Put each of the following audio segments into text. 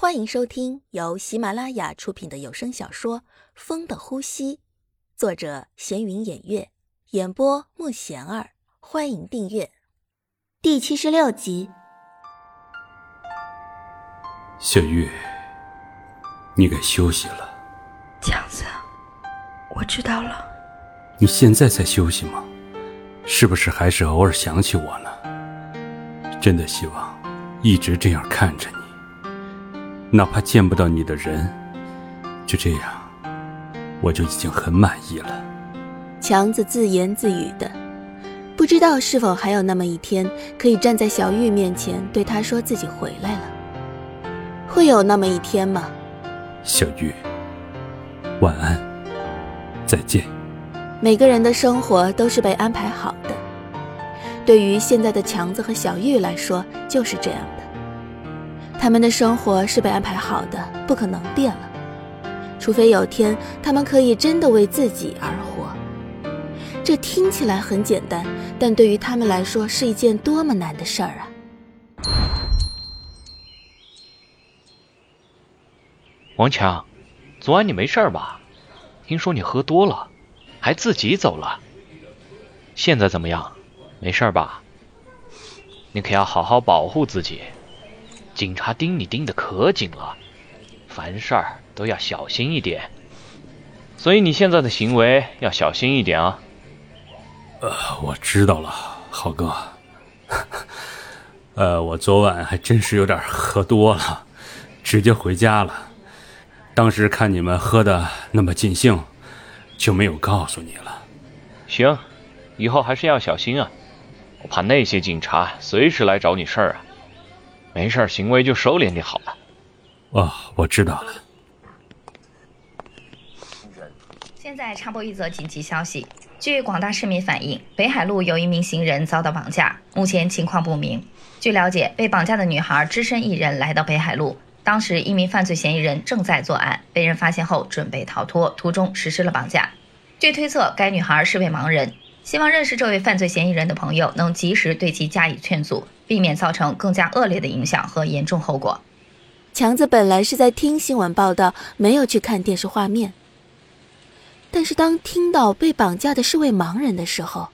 欢迎收听由喜马拉雅出品的有声小说《风的呼吸》，作者闲云掩月，演播慕贤儿。欢迎订阅第七十六集。小玉，你该休息了。强子，我知道了。你现在才休息吗？是不是还是偶尔想起我呢？真的希望一直这样看着你。哪怕见不到你的人，就这样，我就已经很满意了。强子自言自语的，不知道是否还有那么一天，可以站在小玉面前对她说自己回来了。会有那么一天吗？小玉，晚安，再见。每个人的生活都是被安排好的，对于现在的强子和小玉来说，就是这样的。他们的生活是被安排好的，不可能变了，除非有天他们可以真的为自己而活。这听起来很简单，但对于他们来说是一件多么难的事儿啊！王强，昨晚你没事吧？听说你喝多了，还自己走了。现在怎么样？没事吧？你可要好好保护自己。警察盯你盯得可紧了，凡事儿都要小心一点，所以你现在的行为要小心一点啊。呃，我知道了，浩哥。呃，我昨晚还真是有点喝多了，直接回家了。当时看你们喝的那么尽兴，就没有告诉你了。行，以后还是要小心啊，我怕那些警察随时来找你事儿啊。没事，行为就收敛点好了。哦，我知道了。现在插播一则紧急消息：据广大市民反映，北海路有一名行人遭到绑架，目前情况不明。据了解，被绑架的女孩只身一人来到北海路，当时一名犯罪嫌疑人正在作案，被人发现后准备逃脱，途中实施了绑架。据推测，该女孩是位盲人。希望认识这位犯罪嫌疑人的朋友能及时对其加以劝阻，避免造成更加恶劣的影响和严重后果。强子本来是在听新闻报道，没有去看电视画面。但是当听到被绑架的是位盲人的时候，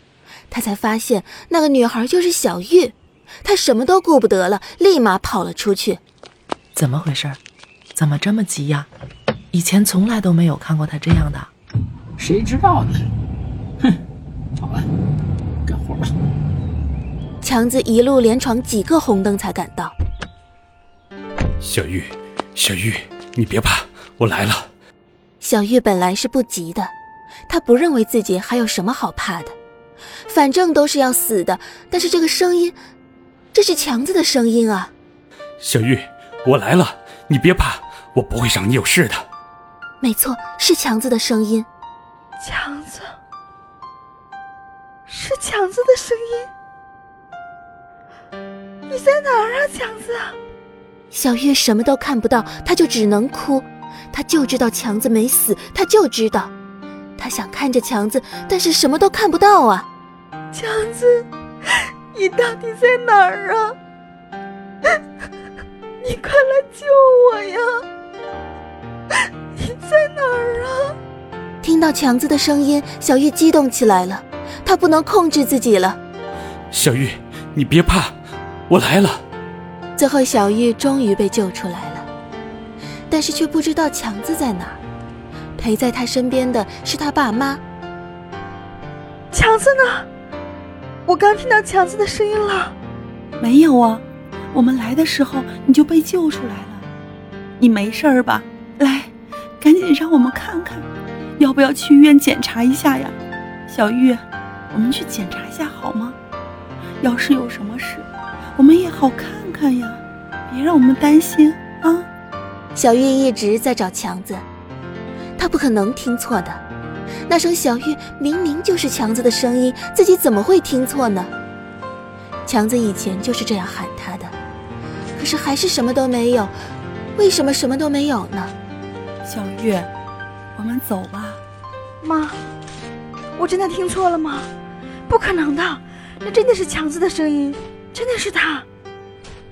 他才发现那个女孩就是小玉。他什么都顾不得了，立马跑了出去。怎么回事？怎么这么急呀？以前从来都没有看过他这样的。谁知道呢？哼！好了。强子一路连闯几个红灯才赶到。小玉，小玉，你别怕，我来了。小玉本来是不急的，她不认为自己还有什么好怕的，反正都是要死的。但是这个声音，这是强子的声音啊！小玉，我来了，你别怕，我不会让你有事的。没错，是强子的声音。强子。是强子的声音，你在哪儿啊，强子？小月什么都看不到，她就只能哭。她就知道强子没死，她就知道，她想看着强子，但是什么都看不到啊。强子，你到底在哪儿啊？你快来救我呀！你在哪儿啊？听到强子的声音，小玉激动起来了。她不能控制自己了，小玉，你别怕，我来了。最后，小玉终于被救出来了，但是却不知道强子在哪儿。陪在他身边的是他爸妈。强子呢？我刚听到强子的声音了。没有啊，我们来的时候你就被救出来了。你没事儿吧？来，赶紧让我们看看，要不要去医院检查一下呀，小玉。我们去检查一下好吗？要是有什么事，我们也好看看呀，别让我们担心啊！小玉一直在找强子，他不可能听错的。那声小玉明明就是强子的声音，自己怎么会听错呢？强子以前就是这样喊他的，可是还是什么都没有。为什么什么都没有呢？小玉，我们走吧。妈，我真的听错了吗？不可能的，那真的是强子的声音，真的是他，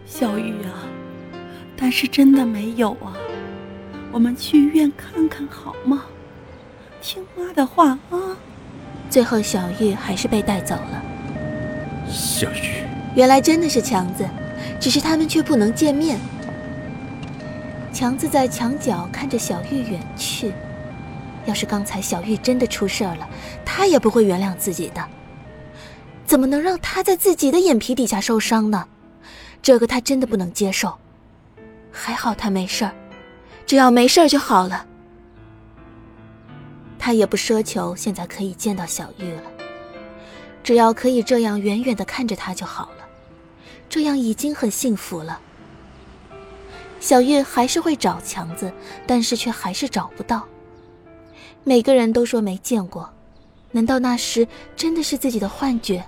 小玉啊！但是真的没有啊。我们去医院看看好吗？听妈的话啊！最后，小玉还是被带走了。小玉，原来真的是强子，只是他们却不能见面。强子在墙角看着小玉远去。要是刚才小玉真的出事儿了，他也不会原谅自己的。怎么能让他在自己的眼皮底下受伤呢？这个他真的不能接受。还好他没事儿，只要没事儿就好了。他也不奢求现在可以见到小玉了，只要可以这样远远的看着她就好了，这样已经很幸福了。小玉还是会找强子，但是却还是找不到。每个人都说没见过，难道那时真的是自己的幻觉？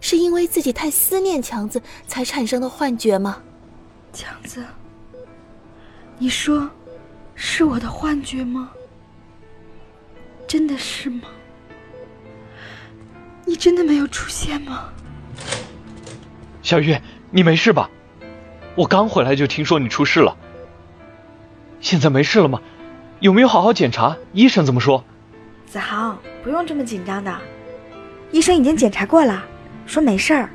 是因为自己太思念强子才产生的幻觉吗？强子，你说，是我的幻觉吗？真的是吗？你真的没有出现吗？小玉，你没事吧？我刚回来就听说你出事了。现在没事了吗？有没有好好检查？医生怎么说？子豪，不用这么紧张的，医生已经检查过了。说没事儿，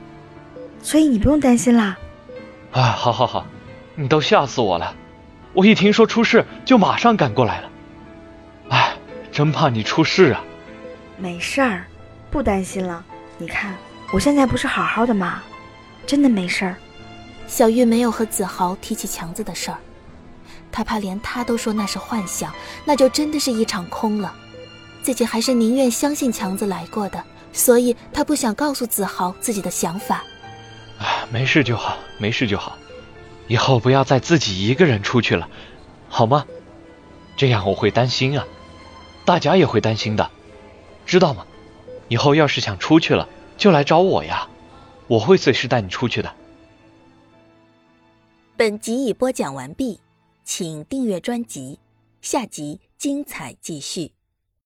所以你不用担心啦。啊，好好好，你都吓死我了！我一听说出事就马上赶过来了。哎，真怕你出事啊！没事儿，不担心了。你看我现在不是好好的吗？真的没事儿。小玉没有和子豪提起强子的事儿，她怕连他都说那是幻想，那就真的是一场空了。自己还是宁愿相信强子来过的。所以他不想告诉子豪自己的想法。哎，没事就好，没事就好。以后不要再自己一个人出去了，好吗？这样我会担心啊，大家也会担心的，知道吗？以后要是想出去了，就来找我呀，我会随时带你出去的。本集已播讲完毕，请订阅专辑，下集精彩继续。